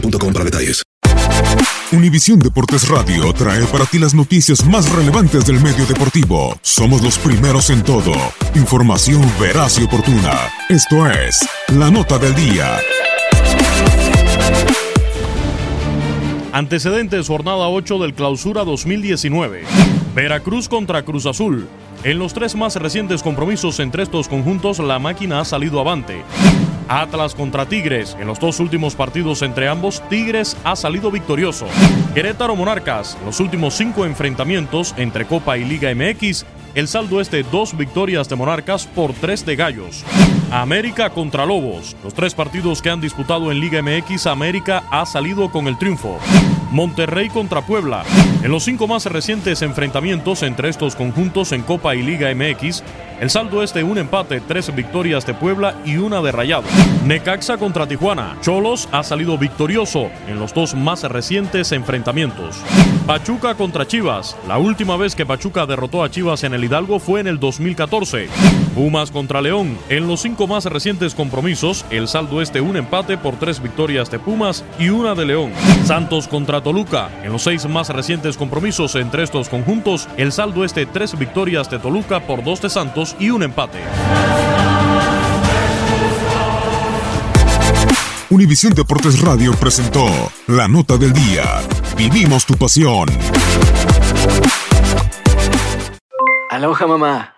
boostmobile.com para detalles. Univisión Deportes Radio trae para ti las noticias más relevantes del medio deportivo. Somos los primeros en todo. Información veraz y oportuna. Esto es La Nota del Día. Antecedentes jornada 8 del Clausura 2019. Veracruz contra Cruz Azul. En los tres más recientes compromisos entre estos conjuntos, la máquina ha salido avante. Atlas contra Tigres. En los dos últimos partidos entre ambos, Tigres ha salido victorioso. Querétaro Monarcas. En los últimos cinco enfrentamientos entre Copa y Liga MX, el saldo es de dos victorias de Monarcas por tres de Gallos. América contra Lobos. Los tres partidos que han disputado en Liga MX, América ha salido con el triunfo. Monterrey contra Puebla. En los cinco más recientes enfrentamientos entre estos conjuntos en Copa y Liga MX, el saldo es de un empate, tres victorias de Puebla y una de Rayado. Necaxa contra Tijuana. Cholos ha salido victorioso en los dos más recientes enfrentamientos. Pachuca contra Chivas. La última vez que Pachuca derrotó a Chivas en el Hidalgo fue en el 2014. Pumas contra León. En los cinco más recientes compromisos, el saldo es de un empate por tres victorias de Pumas y una de León. Santos contra Toluca. En los seis más recientes compromisos entre estos conjuntos, el saldo es de tres victorias de Toluca por dos de Santos y un empate. Univisión Deportes Radio presentó La Nota del Día. Vivimos tu pasión. Aloha mamá.